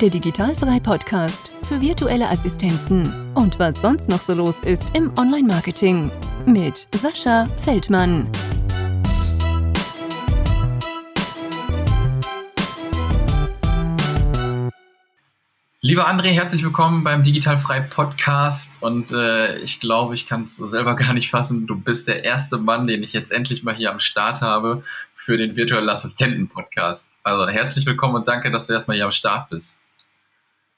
der Digitalfrei Podcast für virtuelle Assistenten und was sonst noch so los ist im Online-Marketing mit Sascha Feldmann. Lieber André, herzlich willkommen beim Digitalfrei Podcast und äh, ich glaube, ich kann es selber gar nicht fassen. Du bist der erste Mann, den ich jetzt endlich mal hier am Start habe für den Virtual Assistenten Podcast. Also herzlich willkommen und danke, dass du erstmal hier am Start bist.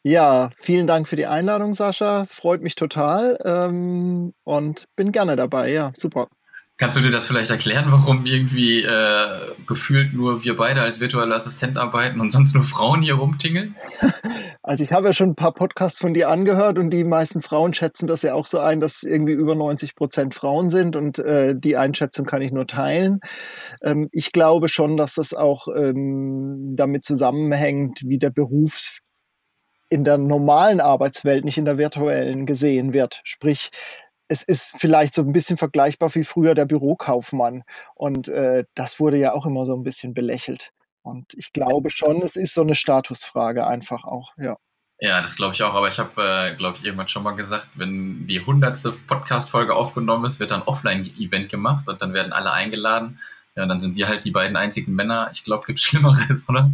Ja, vielen Dank für die Einladung, Sascha. Freut mich total ähm, und bin gerne dabei. Ja, super. Kannst du dir das vielleicht erklären, warum irgendwie äh, gefühlt nur wir beide als virtuelle Assistent arbeiten und sonst nur Frauen hier rumtingeln? Also ich habe ja schon ein paar Podcasts von dir angehört und die meisten Frauen schätzen das ja auch so ein, dass irgendwie über 90 Prozent Frauen sind und äh, die Einschätzung kann ich nur teilen. Ähm, ich glaube schon, dass das auch ähm, damit zusammenhängt, wie der Beruf in der normalen Arbeitswelt, nicht in der virtuellen gesehen wird. Sprich, es ist vielleicht so ein bisschen vergleichbar wie früher der Bürokaufmann. Und äh, das wurde ja auch immer so ein bisschen belächelt. Und ich glaube schon, es ist so eine Statusfrage einfach auch, ja. Ja, das glaube ich auch. Aber ich habe, äh, glaube ich, irgendwann schon mal gesagt, wenn die hundertste Podcast-Folge aufgenommen ist, wird dann Offline-Event gemacht und dann werden alle eingeladen. Ja, dann sind wir halt die beiden einzigen Männer. Ich glaube, gibt Schlimmeres, oder?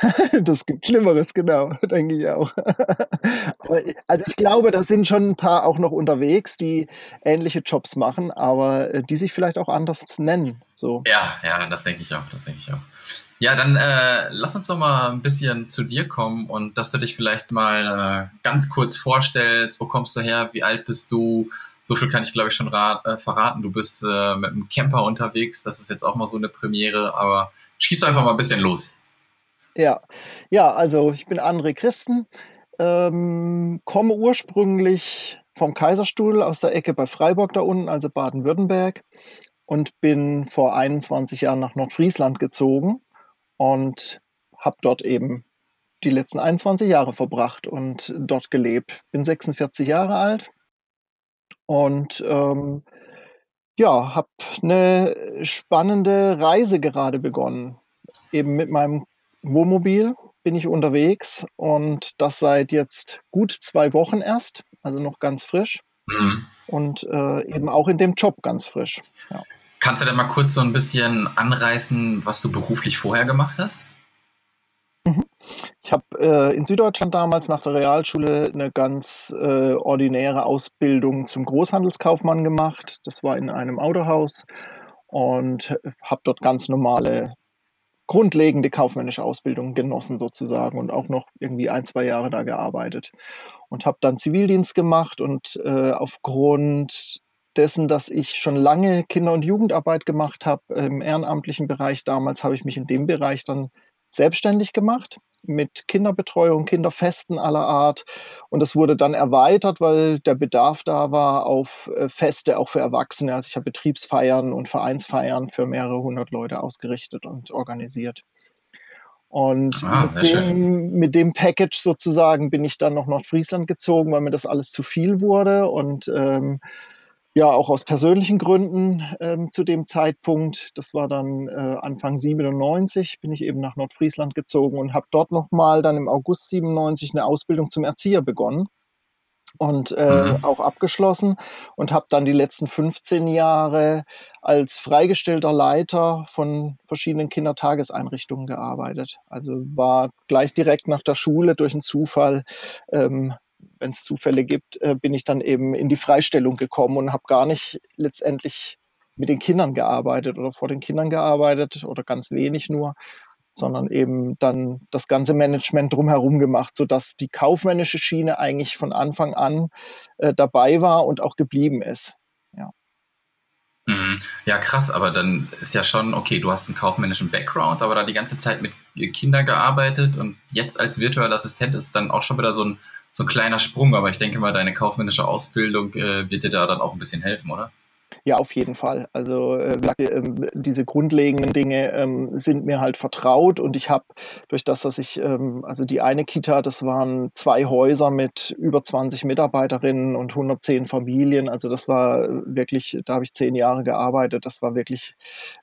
das gibt Schlimmeres, genau, denke ich auch. also ich glaube, da sind schon ein paar auch noch unterwegs, die ähnliche Jobs machen, aber äh, die sich vielleicht auch anders nennen. So. Ja, ja, das denke ich auch, das denke ich auch. Ja, dann äh, lass uns doch mal ein bisschen zu dir kommen und dass du dich vielleicht mal äh, ganz kurz vorstellst. Wo kommst du her? Wie alt bist du? So viel kann ich, glaube ich, schon äh, verraten. Du bist äh, mit einem Camper unterwegs. Das ist jetzt auch mal so eine Premiere, aber schieß einfach mal ein bisschen los. Ja, ja, also ich bin André Christen, ähm, komme ursprünglich vom Kaiserstuhl aus der Ecke bei Freiburg da unten, also Baden-Württemberg, und bin vor 21 Jahren nach Nordfriesland gezogen und habe dort eben die letzten 21 Jahre verbracht und dort gelebt. Bin 46 Jahre alt und ähm, ja, habe eine spannende Reise gerade begonnen. Eben mit meinem Wohnmobil bin ich unterwegs und das seit jetzt gut zwei Wochen erst, also noch ganz frisch. Mhm. Und äh, eben auch in dem Job ganz frisch. Ja. Kannst du denn mal kurz so ein bisschen anreißen, was du beruflich vorher gemacht hast? Mhm. Ich habe äh, in Süddeutschland damals nach der Realschule eine ganz äh, ordinäre Ausbildung zum Großhandelskaufmann gemacht. Das war in einem Autohaus und habe dort ganz normale grundlegende kaufmännische Ausbildung genossen sozusagen und auch noch irgendwie ein, zwei Jahre da gearbeitet. Und habe dann Zivildienst gemacht und äh, aufgrund dessen, dass ich schon lange Kinder- und Jugendarbeit gemacht habe im ehrenamtlichen Bereich damals, habe ich mich in dem Bereich dann selbstständig gemacht mit Kinderbetreuung, Kinderfesten aller Art. Und das wurde dann erweitert, weil der Bedarf da war auf äh, Feste auch für Erwachsene. Also ich habe Betriebsfeiern und Vereinsfeiern für mehrere hundert Leute ausgerichtet und organisiert. Und ah, mit, dem, mit, dem, Package sozusagen bin ich dann noch nach Friesland gezogen, weil mir das alles zu viel wurde. Und ähm, ja, auch aus persönlichen Gründen ähm, zu dem Zeitpunkt, das war dann äh, Anfang 97, bin ich eben nach Nordfriesland gezogen und habe dort nochmal dann im August 97 eine Ausbildung zum Erzieher begonnen und äh, mhm. auch abgeschlossen und habe dann die letzten 15 Jahre als freigestellter Leiter von verschiedenen Kindertageseinrichtungen gearbeitet. Also war gleich direkt nach der Schule durch einen Zufall ähm, wenn es Zufälle gibt, äh, bin ich dann eben in die Freistellung gekommen und habe gar nicht letztendlich mit den Kindern gearbeitet oder vor den Kindern gearbeitet oder ganz wenig nur, sondern eben dann das ganze Management drumherum gemacht, sodass die kaufmännische Schiene eigentlich von Anfang an äh, dabei war und auch geblieben ist. Ja. Mhm. Ja, krass, aber dann ist ja schon, okay, du hast einen kaufmännischen Background, aber da die ganze Zeit mit Kindern gearbeitet und jetzt als virtueller Assistent ist dann auch schon wieder so ein so ein kleiner Sprung, aber ich denke mal, deine kaufmännische Ausbildung äh, wird dir da dann auch ein bisschen helfen, oder? Ja, auf jeden Fall. Also äh, äh, diese grundlegenden Dinge ähm, sind mir halt vertraut und ich habe durch das, dass ich, ähm, also die eine Kita, das waren zwei Häuser mit über 20 Mitarbeiterinnen und 110 Familien. Also das war wirklich, da habe ich zehn Jahre gearbeitet. Das war wirklich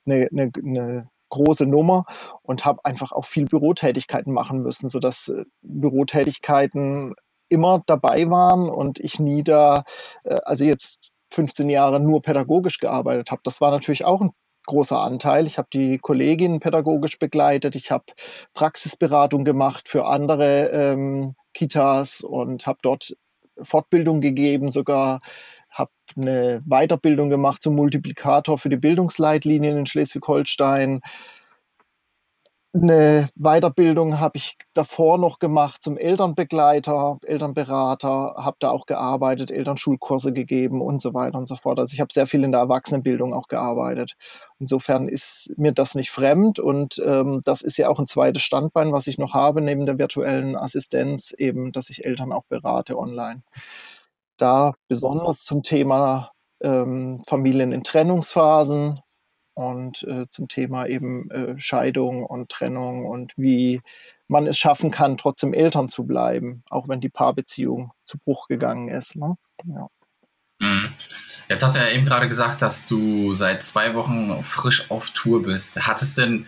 eine, eine, eine große Nummer und habe einfach auch viel Bürotätigkeiten machen müssen, sodass äh, Bürotätigkeiten immer dabei waren und ich nie da, äh, also jetzt 15 Jahre nur pädagogisch gearbeitet habe. Das war natürlich auch ein großer Anteil. Ich habe die Kolleginnen pädagogisch begleitet, ich habe Praxisberatung gemacht für andere ähm, Kitas und habe dort Fortbildung gegeben, sogar habe eine Weiterbildung gemacht zum Multiplikator für die Bildungsleitlinien in Schleswig-Holstein, eine Weiterbildung habe ich davor noch gemacht zum Elternbegleiter, Elternberater, habe da auch gearbeitet, Elternschulkurse gegeben und so weiter und so fort. Also ich habe sehr viel in der Erwachsenenbildung auch gearbeitet. Insofern ist mir das nicht fremd und ähm, das ist ja auch ein zweites Standbein, was ich noch habe neben der virtuellen Assistenz, eben, dass ich Eltern auch berate online. Da besonders zum Thema ähm, Familien in Trennungsphasen, und äh, zum Thema eben äh, Scheidung und Trennung und wie man es schaffen kann, trotzdem Eltern zu bleiben, auch wenn die Paarbeziehung zu Bruch gegangen ist. Ne? Ja. Mhm. Jetzt hast du ja eben gerade gesagt, dass du seit zwei Wochen frisch auf Tour bist. Hat es denn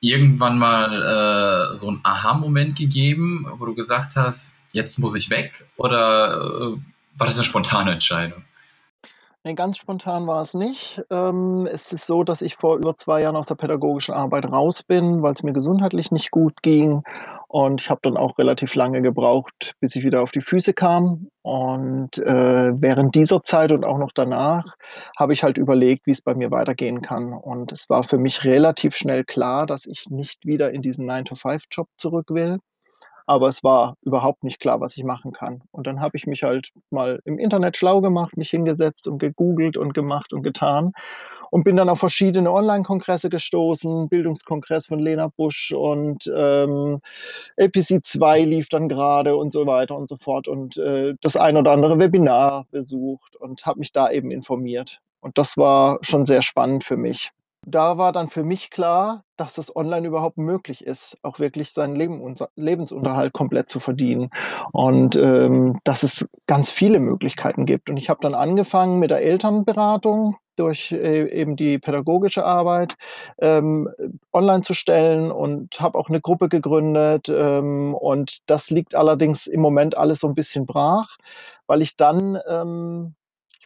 irgendwann mal äh, so einen Aha-Moment gegeben, wo du gesagt hast, jetzt muss ich weg? Oder äh, war das eine spontane Entscheidung? Ne, ganz spontan war es nicht. Ähm, es ist so, dass ich vor über zwei Jahren aus der pädagogischen Arbeit raus bin, weil es mir gesundheitlich nicht gut ging. Und ich habe dann auch relativ lange gebraucht, bis ich wieder auf die Füße kam. Und äh, während dieser Zeit und auch noch danach habe ich halt überlegt, wie es bei mir weitergehen kann. Und es war für mich relativ schnell klar, dass ich nicht wieder in diesen 9-to-5-Job zurück will aber es war überhaupt nicht klar, was ich machen kann. Und dann habe ich mich halt mal im Internet schlau gemacht, mich hingesetzt und gegoogelt und gemacht und getan und bin dann auf verschiedene Online-Kongresse gestoßen, Bildungskongress von Lena Busch und ähm, APC 2 lief dann gerade und so weiter und so fort und äh, das ein oder andere Webinar besucht und habe mich da eben informiert. Und das war schon sehr spannend für mich da war dann für mich klar, dass das online überhaupt möglich ist, auch wirklich seinen Leben, Lebensunterhalt komplett zu verdienen. Und ähm, dass es ganz viele Möglichkeiten gibt. Und ich habe dann angefangen mit der Elternberatung durch äh, eben die pädagogische Arbeit ähm, online zu stellen und habe auch eine Gruppe gegründet. Ähm, und das liegt allerdings im Moment alles so ein bisschen brach, weil ich dann ähm,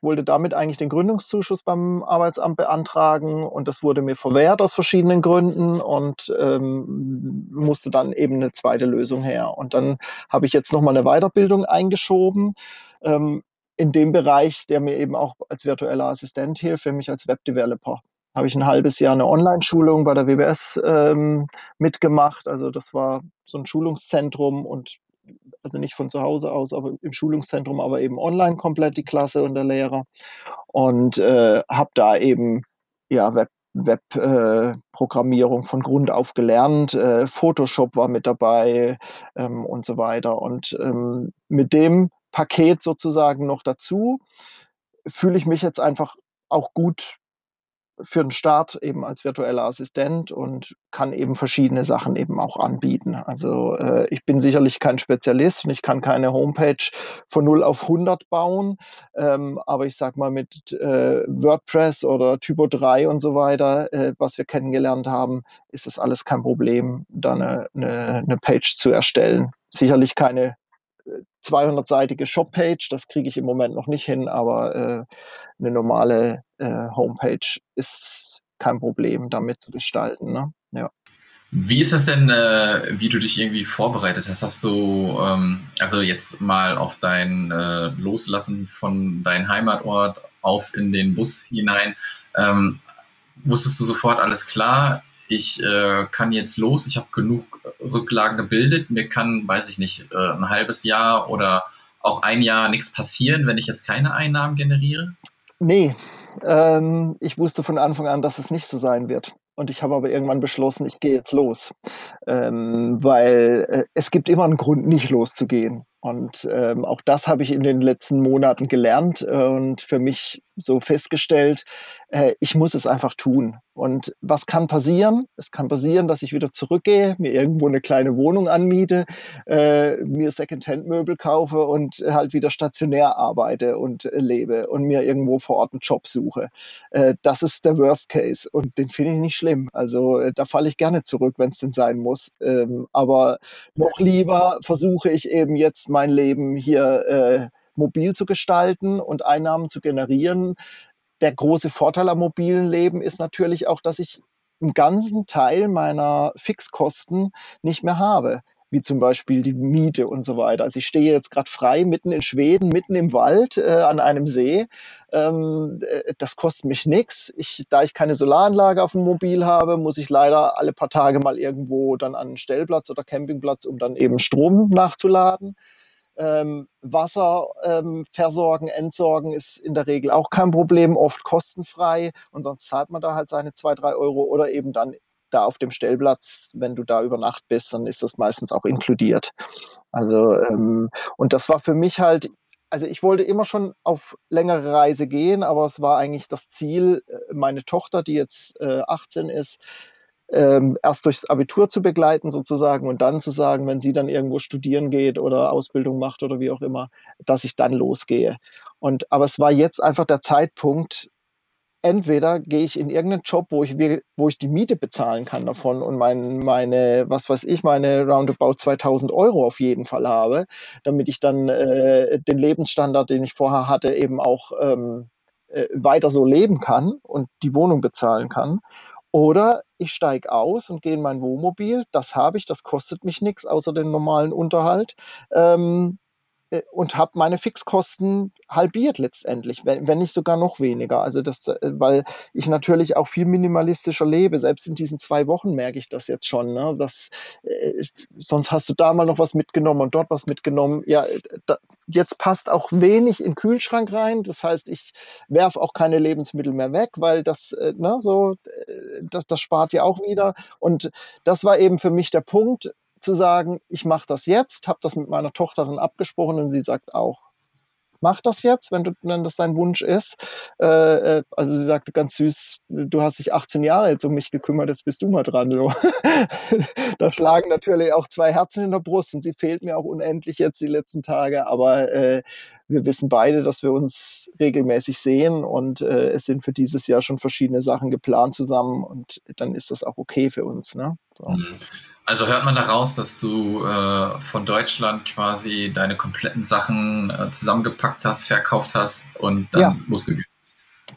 ich wollte damit eigentlich den Gründungszuschuss beim Arbeitsamt beantragen und das wurde mir verwehrt aus verschiedenen Gründen und ähm, musste dann eben eine zweite Lösung her. Und dann habe ich jetzt nochmal eine Weiterbildung eingeschoben. Ähm, in dem Bereich, der mir eben auch als virtueller Assistent hilft, für mich als Webdeveloper habe ich ein halbes Jahr eine Online-Schulung bei der WBS ähm, mitgemacht. Also das war so ein Schulungszentrum und also nicht von zu Hause aus, aber im Schulungszentrum, aber eben online komplett die Klasse und der Lehrer. Und äh, habe da eben ja, Web, Webprogrammierung äh, von Grund auf gelernt. Äh, Photoshop war mit dabei ähm, und so weiter. Und ähm, mit dem Paket sozusagen noch dazu fühle ich mich jetzt einfach auch gut für den Start eben als virtueller Assistent und kann eben verschiedene Sachen eben auch anbieten. Also äh, ich bin sicherlich kein Spezialist und ich kann keine Homepage von 0 auf 100 bauen, ähm, aber ich sag mal mit äh, WordPress oder Typo 3 und so weiter, äh, was wir kennengelernt haben, ist das alles kein Problem, da eine, eine, eine Page zu erstellen. Sicherlich keine 200-seitige Shop-Page, das kriege ich im Moment noch nicht hin, aber äh, eine normale äh, Homepage ist kein Problem, damit zu gestalten. Ne? Ja. Wie ist es denn, äh, wie du dich irgendwie vorbereitet hast? Hast du, ähm, also jetzt mal auf dein äh, Loslassen von deinem Heimatort auf in den Bus hinein, ähm, wusstest du sofort alles klar? Ich äh, kann jetzt los, ich habe genug Rücklagen gebildet, mir kann, weiß ich nicht, äh, ein halbes Jahr oder auch ein Jahr nichts passieren, wenn ich jetzt keine Einnahmen generiere? Nee, ähm, ich wusste von Anfang an, dass es nicht so sein wird. Und ich habe aber irgendwann beschlossen, ich gehe jetzt los, ähm, weil äh, es gibt immer einen Grund, nicht loszugehen. Und ähm, auch das habe ich in den letzten Monaten gelernt. Und für mich so festgestellt, äh, ich muss es einfach tun. Und was kann passieren? Es kann passieren, dass ich wieder zurückgehe, mir irgendwo eine kleine Wohnung anmiete, äh, mir Secondhand-Möbel kaufe und halt wieder stationär arbeite und äh, lebe und mir irgendwo vor Ort einen Job suche. Äh, das ist der Worst Case und den finde ich nicht schlimm. Also äh, da falle ich gerne zurück, wenn es denn sein muss. Ähm, aber noch lieber versuche ich eben jetzt mein Leben hier äh, mobil zu gestalten und Einnahmen zu generieren. Der große Vorteil am mobilen Leben ist natürlich auch, dass ich einen ganzen Teil meiner Fixkosten nicht mehr habe wie zum Beispiel die Miete und so weiter. Also ich stehe jetzt gerade frei mitten in Schweden, mitten im Wald äh, an einem See. Ähm, äh, das kostet mich nichts. da ich keine Solaranlage auf dem Mobil habe, muss ich leider alle paar Tage mal irgendwo dann an einen Stellplatz oder Campingplatz, um dann eben Strom nachzuladen. Ähm, Wasser ähm, versorgen, entsorgen ist in der Regel auch kein Problem, oft kostenfrei und sonst zahlt man da halt seine zwei, drei Euro oder eben dann da auf dem Stellplatz, wenn du da über Nacht bist, dann ist das meistens auch inkludiert. Also, ähm, und das war für mich halt, also ich wollte immer schon auf längere Reise gehen, aber es war eigentlich das Ziel, äh, meine Tochter, die jetzt äh, 18 ist, ähm, erst durchs Abitur zu begleiten sozusagen und dann zu sagen, wenn sie dann irgendwo studieren geht oder Ausbildung macht oder wie auch immer, dass ich dann losgehe. Und aber es war jetzt einfach der Zeitpunkt, entweder gehe ich in irgendeinen Job, wo ich, wo ich die Miete bezahlen kann davon und mein, meine, was weiß ich, meine roundabout 2000 Euro auf jeden Fall habe, damit ich dann äh, den Lebensstandard, den ich vorher hatte, eben auch ähm, äh, weiter so leben kann und die Wohnung bezahlen kann. Oder ich steige aus und gehe in mein Wohnmobil. Das habe ich, das kostet mich nichts außer den normalen Unterhalt. Ähm, äh, und habe meine Fixkosten halbiert letztendlich, wenn, wenn nicht sogar noch weniger. Also das, äh, weil ich natürlich auch viel minimalistischer lebe. Selbst in diesen zwei Wochen merke ich das jetzt schon. Ne? Das, äh, sonst hast du da mal noch was mitgenommen und dort was mitgenommen. Ja, äh, da, jetzt passt auch wenig in den Kühlschrank rein. Das heißt, ich werfe auch keine Lebensmittel mehr weg, weil das, äh, ne, so, äh, das, das spart ja auch wieder. Und das war eben für mich der Punkt zu sagen, ich mache das jetzt, habe das mit meiner Tochter dann abgesprochen und sie sagt auch, mach das jetzt, wenn, du, wenn das dein Wunsch ist. Äh, äh also sie sagte ganz süß, du hast dich 18 Jahre jetzt um mich gekümmert, jetzt bist du mal dran. So. da schlagen natürlich auch zwei Herzen in der Brust und sie fehlt mir auch unendlich jetzt die letzten Tage, aber äh, wir wissen beide, dass wir uns regelmäßig sehen und äh, es sind für dieses Jahr schon verschiedene Sachen geplant zusammen und dann ist das auch okay für uns. Ne? So. Also hört man daraus, dass du äh, von Deutschland quasi deine kompletten Sachen äh, zusammengepackt hast, verkauft hast und dann ja. losgegangen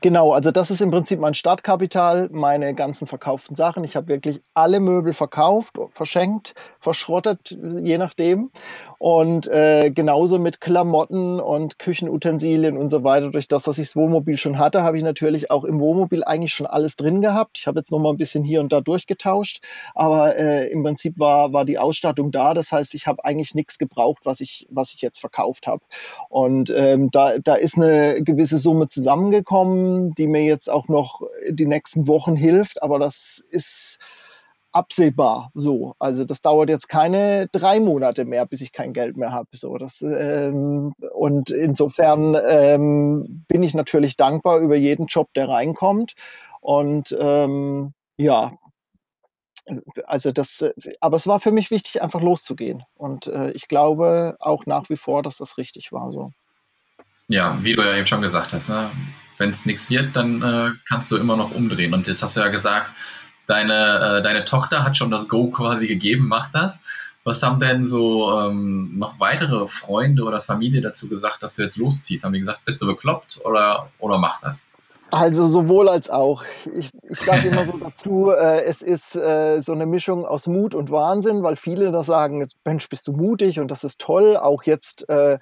Genau, also das ist im Prinzip mein Startkapital, meine ganzen verkauften Sachen. Ich habe wirklich alle Möbel verkauft, verschenkt, verschrottet, je nachdem. Und äh, genauso mit Klamotten und Küchenutensilien und so weiter. Durch das, dass ich das Wohnmobil schon hatte, habe ich natürlich auch im Wohnmobil eigentlich schon alles drin gehabt. Ich habe jetzt noch mal ein bisschen hier und da durchgetauscht, aber äh, im Prinzip war, war die Ausstattung da. Das heißt, ich habe eigentlich nichts gebraucht, was ich, was ich jetzt verkauft habe. Und ähm, da, da ist eine gewisse Summe zusammengekommen, die mir jetzt auch noch die nächsten Wochen hilft. Aber das ist absehbar so. Also das dauert jetzt keine drei Monate mehr, bis ich kein Geld mehr habe. So, ähm, und insofern ähm, bin ich natürlich dankbar über jeden Job, der reinkommt. Und ähm, ja, also das, aber es war für mich wichtig, einfach loszugehen. Und äh, ich glaube auch nach wie vor, dass das richtig war so. Ja, wie du ja eben schon gesagt hast, ne? Wenn es nichts wird, dann äh, kannst du immer noch umdrehen. Und jetzt hast du ja gesagt, Deine, äh, deine Tochter hat schon das Go quasi gegeben, mach das. Was haben denn so ähm, noch weitere Freunde oder Familie dazu gesagt, dass du jetzt losziehst? Haben die gesagt, bist du bekloppt oder, oder mach das? Also sowohl als auch. Ich, ich sage immer so dazu, äh, es ist äh, so eine Mischung aus Mut und Wahnsinn, weil viele da sagen, Mensch, bist du mutig und das ist toll. Auch jetzt äh,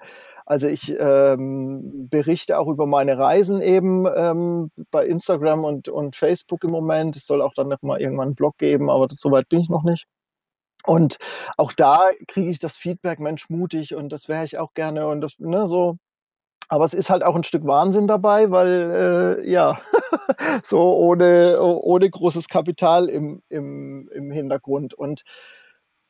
also ich ähm, berichte auch über meine Reisen eben ähm, bei Instagram und, und Facebook im Moment. Es soll auch dann noch mal irgendwann einen Blog geben, aber so weit bin ich noch nicht. Und auch da kriege ich das Feedback, Mensch, mutig und das wäre ich auch gerne und das, ne, so. Aber es ist halt auch ein Stück Wahnsinn dabei, weil, äh, ja, so ohne, ohne großes Kapital im, im, im Hintergrund. Und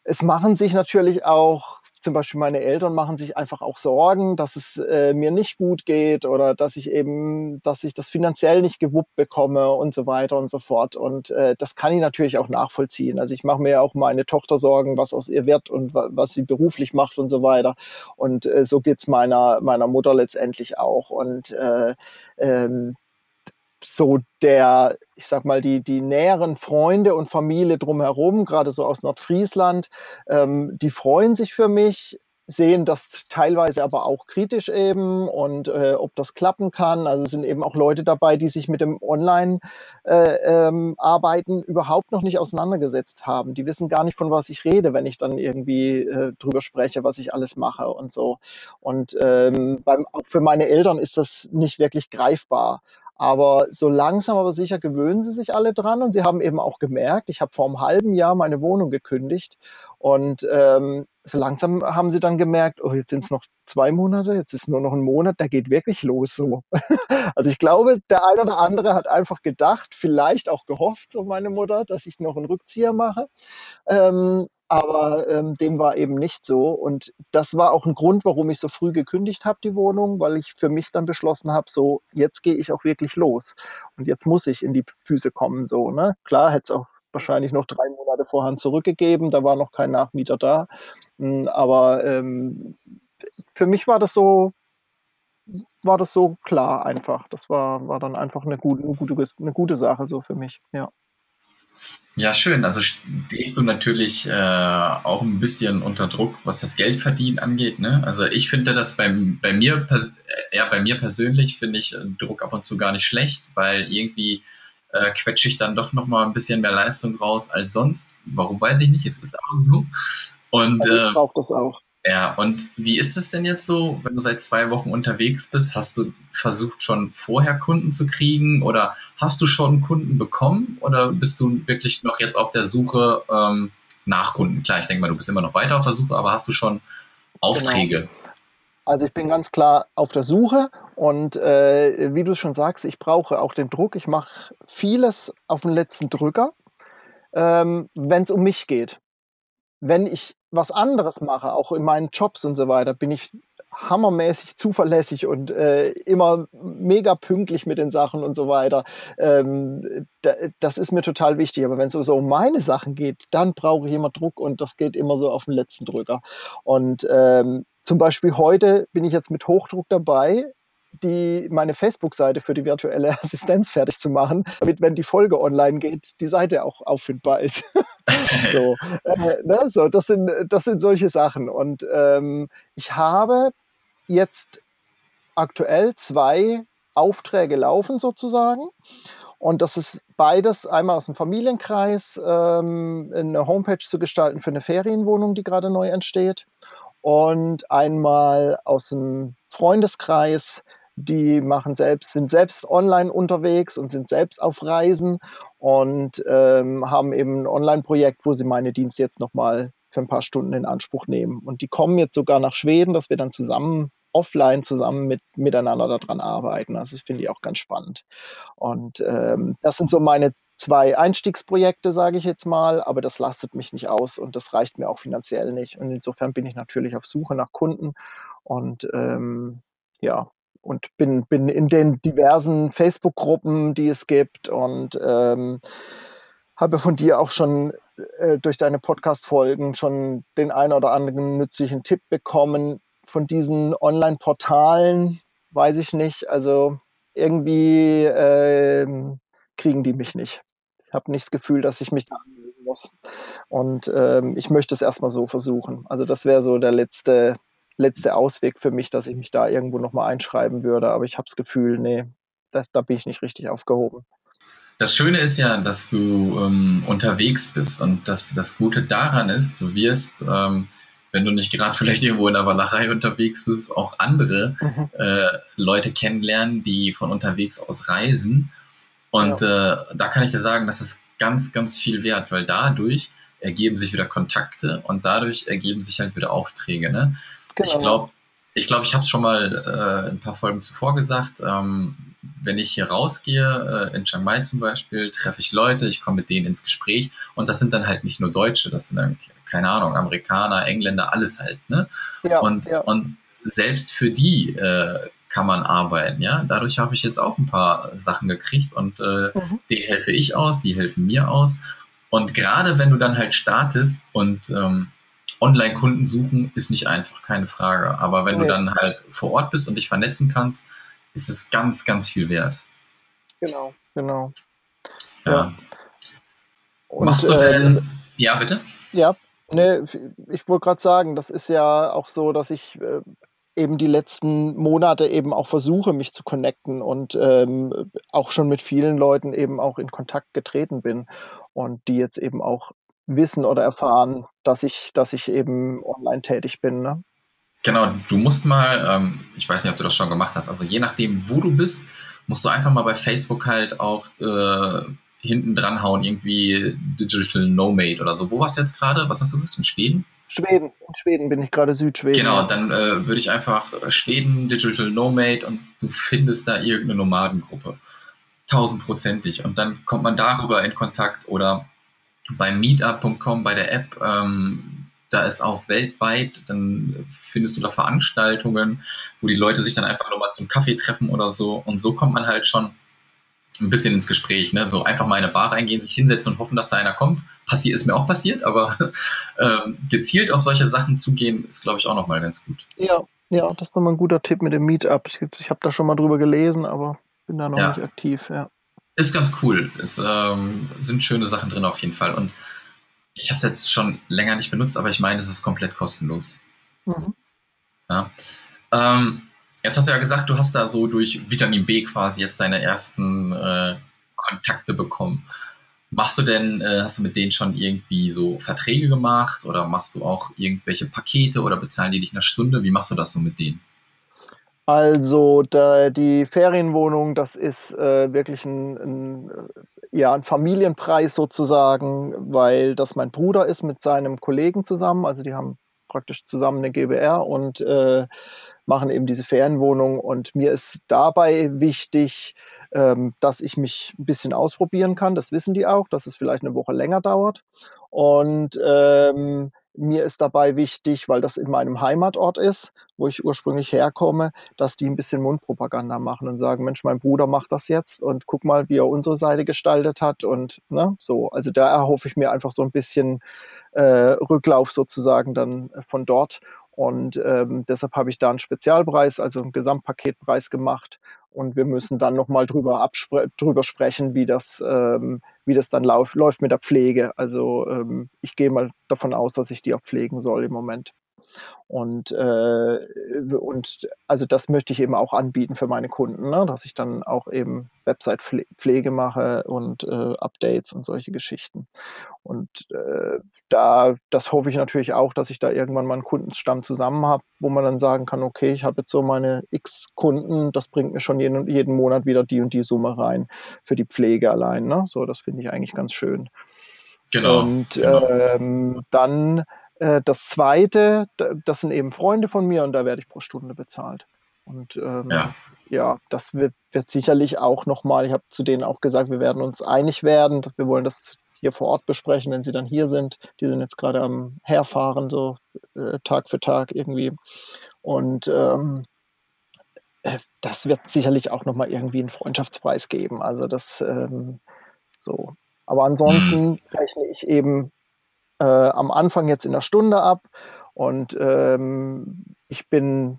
es machen sich natürlich auch zum Beispiel meine Eltern machen sich einfach auch Sorgen, dass es äh, mir nicht gut geht oder dass ich eben, dass ich das finanziell nicht gewuppt bekomme und so weiter und so fort. Und äh, das kann ich natürlich auch nachvollziehen. Also ich mache mir ja auch meine Tochter Sorgen, was aus ihr wird und wa was sie beruflich macht und so weiter. Und äh, so geht's meiner, meiner Mutter letztendlich auch. Und äh, ähm, so der, ich sag mal, die, die näheren Freunde und Familie drumherum, gerade so aus Nordfriesland, ähm, die freuen sich für mich, sehen das teilweise aber auch kritisch eben und äh, ob das klappen kann. Also sind eben auch Leute dabei, die sich mit dem Online-Arbeiten äh, ähm, überhaupt noch nicht auseinandergesetzt haben. Die wissen gar nicht, von was ich rede, wenn ich dann irgendwie äh, drüber spreche, was ich alles mache und so. Und ähm, beim, auch für meine Eltern ist das nicht wirklich greifbar. Aber so langsam aber sicher gewöhnen sie sich alle dran und sie haben eben auch gemerkt, ich habe vor einem halben Jahr meine Wohnung gekündigt und ähm, so langsam haben sie dann gemerkt, oh, jetzt sind es noch zwei Monate, jetzt ist nur noch ein Monat, da geht wirklich los so. also ich glaube, der eine oder andere hat einfach gedacht, vielleicht auch gehofft, so meine Mutter, dass ich noch einen Rückzieher mache. Ähm, aber ähm, dem war eben nicht so. Und das war auch ein Grund, warum ich so früh gekündigt habe, die Wohnung, weil ich für mich dann beschlossen habe, so, jetzt gehe ich auch wirklich los. Und jetzt muss ich in die Füße kommen. So, ne? Klar, hätte es auch wahrscheinlich noch drei Monate vorher zurückgegeben, da war noch kein Nachmieter da. Hm, aber ähm, für mich war das so, war das so klar einfach. Das war, war dann einfach eine gute, eine gute, eine gute Sache so für mich, ja. Ja, schön. Also stehst du natürlich äh, auch ein bisschen unter Druck, was das Geldverdienen angeht. Ne? Also ich finde das bei, bei mir, äh, ja, bei mir persönlich finde ich äh, Druck ab und zu gar nicht schlecht, weil irgendwie äh, quetsche ich dann doch noch mal ein bisschen mehr Leistung raus als sonst. Warum weiß ich nicht, es ist auch so. Und also ich brauche das auch. Ja, und wie ist es denn jetzt so, wenn du seit zwei Wochen unterwegs bist? Hast du versucht, schon vorher Kunden zu kriegen oder hast du schon Kunden bekommen oder bist du wirklich noch jetzt auf der Suche ähm, nach Kunden? Klar, ich denke mal, du bist immer noch weiter auf der Suche, aber hast du schon Aufträge? Genau. Also ich bin ganz klar auf der Suche und äh, wie du schon sagst, ich brauche auch den Druck. Ich mache vieles auf den letzten Drücker, ähm, wenn es um mich geht. Wenn ich was anderes mache, auch in meinen Jobs und so weiter, bin ich hammermäßig zuverlässig und äh, immer mega pünktlich mit den Sachen und so weiter. Ähm, da, das ist mir total wichtig. Aber wenn es so um meine Sachen geht, dann brauche ich immer Druck und das geht immer so auf den letzten Drücker. Und ähm, zum Beispiel heute bin ich jetzt mit Hochdruck dabei, die, meine Facebook-Seite für die virtuelle Assistenz fertig zu machen, damit, wenn die Folge online geht, die Seite auch auffindbar ist. so, äh, ne, so das, sind, das sind solche Sachen. Und ähm, ich habe jetzt aktuell zwei Aufträge laufen sozusagen. Und das ist beides einmal aus dem Familienkreis, ähm, eine Homepage zu gestalten für eine Ferienwohnung, die gerade neu entsteht. Und einmal aus dem Freundeskreis die machen selbst, sind selbst online unterwegs und sind selbst auf Reisen und ähm, haben eben ein Online-Projekt, wo sie meine Dienste jetzt nochmal für ein paar Stunden in Anspruch nehmen. Und die kommen jetzt sogar nach Schweden, dass wir dann zusammen offline zusammen mit, miteinander daran arbeiten. Also ich finde die auch ganz spannend. Und ähm, das sind so meine zwei Einstiegsprojekte, sage ich jetzt mal, aber das lastet mich nicht aus und das reicht mir auch finanziell nicht. Und insofern bin ich natürlich auf Suche nach Kunden und ähm, ja, und bin, bin in den diversen Facebook-Gruppen, die es gibt und ähm, habe von dir auch schon äh, durch deine Podcast-Folgen schon den einen oder anderen nützlichen Tipp bekommen. Von diesen Online-Portalen weiß ich nicht. Also irgendwie äh, kriegen die mich nicht. Ich habe nicht das Gefühl, dass ich mich da anmelden muss. Und ähm, ich möchte es erstmal so versuchen. Also das wäre so der letzte letzte Ausweg für mich, dass ich mich da irgendwo nochmal einschreiben würde. Aber ich habe das Gefühl, nee, das, da bin ich nicht richtig aufgehoben. Das Schöne ist ja, dass du ähm, unterwegs bist und dass das Gute daran ist, du wirst, ähm, wenn du nicht gerade vielleicht irgendwo in der Walachei unterwegs bist, auch andere mhm. äh, Leute kennenlernen, die von unterwegs aus reisen. Und ja. äh, da kann ich dir sagen, das ist ganz, ganz viel wert, weil dadurch ergeben sich wieder Kontakte und dadurch ergeben sich halt wieder Aufträge. Ne? Genau. Ich glaube, ich, glaub, ich habe es schon mal äh, ein paar Folgen zuvor gesagt. Ähm, wenn ich hier rausgehe, äh, in Chiang Mai zum Beispiel, treffe ich Leute, ich komme mit denen ins Gespräch und das sind dann halt nicht nur Deutsche, das sind dann, keine Ahnung, Amerikaner, Engländer, alles halt. Ne? Ja, und, ja. und selbst für die äh, kann man arbeiten. Ja, dadurch habe ich jetzt auch ein paar Sachen gekriegt und äh, mhm. denen helfe ich aus, die helfen mir aus. Und gerade wenn du dann halt startest und ähm, Online-Kunden suchen, ist nicht einfach, keine Frage. Aber wenn nee. du dann halt vor Ort bist und dich vernetzen kannst, ist es ganz, ganz viel wert. Genau, genau. Ja. ja. Und, Machst du denn. Äh, ja, bitte? Ja, ne, ich wollte gerade sagen, das ist ja auch so, dass ich äh, eben die letzten Monate eben auch versuche, mich zu connecten und ähm, auch schon mit vielen Leuten eben auch in Kontakt getreten bin und die jetzt eben auch wissen oder erfahren, dass ich, dass ich eben online tätig bin. Ne? Genau, du musst mal, ähm, ich weiß nicht, ob du das schon gemacht hast, also je nachdem, wo du bist, musst du einfach mal bei Facebook halt auch äh, hinten dran hauen, irgendwie Digital Nomade oder so. Wo warst du jetzt gerade? Was hast du gesagt? In Schweden? Schweden. In Schweden bin ich gerade Südschweden. Genau, dann äh, würde ich einfach Schweden, Digital Nomade und du findest da irgendeine Nomadengruppe. Tausendprozentig. Und dann kommt man darüber in Kontakt oder bei meetup.com bei der App. Ähm, da ist auch weltweit, dann findest du da Veranstaltungen, wo die Leute sich dann einfach nochmal zum Kaffee treffen oder so. Und so kommt man halt schon ein bisschen ins Gespräch, ne? So einfach mal in eine Bar reingehen, sich hinsetzen und hoffen, dass da einer kommt. Passiert ist mir auch passiert, aber ähm, gezielt auf solche Sachen zugehen, ist, glaube ich, auch nochmal ganz gut. Ja, ja, das ist nochmal ein guter Tipp mit dem Meetup. Ich, ich habe da schon mal drüber gelesen, aber bin da noch ja. nicht aktiv, ja. Ist ganz cool. Es ähm, sind schöne Sachen drin auf jeden Fall. Und ich habe es jetzt schon länger nicht benutzt, aber ich meine, es ist komplett kostenlos. Mhm. Ja. Ähm, Jetzt hast du ja gesagt, du hast da so durch Vitamin B quasi jetzt deine ersten äh, Kontakte bekommen. Machst du denn, äh, hast du mit denen schon irgendwie so Verträge gemacht oder machst du auch irgendwelche Pakete oder bezahlen die dich eine Stunde? Wie machst du das so mit denen? Also da, die Ferienwohnung, das ist äh, wirklich ein, ein, ja, ein Familienpreis sozusagen, weil das mein Bruder ist mit seinem Kollegen zusammen. Also die haben praktisch zusammen eine GBR und äh, machen eben diese Ferienwohnung. Und mir ist dabei wichtig, ähm, dass ich mich ein bisschen ausprobieren kann. Das wissen die auch, dass es vielleicht eine Woche länger dauert. Und ähm, mir ist dabei wichtig, weil das in meinem Heimatort ist, wo ich ursprünglich herkomme, dass die ein bisschen Mundpropaganda machen und sagen, Mensch, mein Bruder macht das jetzt und guck mal, wie er unsere Seite gestaltet hat und ne, so. Also da erhoffe ich mir einfach so ein bisschen äh, Rücklauf sozusagen dann von dort und ähm, deshalb habe ich da einen Spezialpreis, also einen Gesamtpaketpreis gemacht. Und wir müssen dann nochmal drüber, drüber sprechen, wie das, ähm, wie das dann läuft mit der Pflege. Also ähm, ich gehe mal davon aus, dass ich die auch pflegen soll im Moment. Und, äh, und also das möchte ich eben auch anbieten für meine Kunden, ne? dass ich dann auch eben Website-Pflege mache und äh, Updates und solche Geschichten. Und äh, da, das hoffe ich natürlich auch, dass ich da irgendwann mal einen Kundenstamm zusammen habe, wo man dann sagen kann, okay, ich habe jetzt so meine X Kunden, das bringt mir schon jeden, jeden Monat wieder die und die Summe rein für die Pflege allein. Ne? So, das finde ich eigentlich ganz schön. Genau. Und genau. Ähm, dann das zweite, das sind eben Freunde von mir und da werde ich pro Stunde bezahlt. Und ähm, ja. ja. das wird, wird sicherlich auch nochmal, ich habe zu denen auch gesagt, wir werden uns einig werden. Wir wollen das hier vor Ort besprechen, wenn sie dann hier sind. Die sind jetzt gerade am Herfahren, so äh, Tag für Tag irgendwie. Und ähm, äh, das wird sicherlich auch nochmal irgendwie einen Freundschaftspreis geben. Also das ähm, so. Aber ansonsten mhm. rechne ich eben äh, am Anfang jetzt in der Stunde ab und ähm, ich bin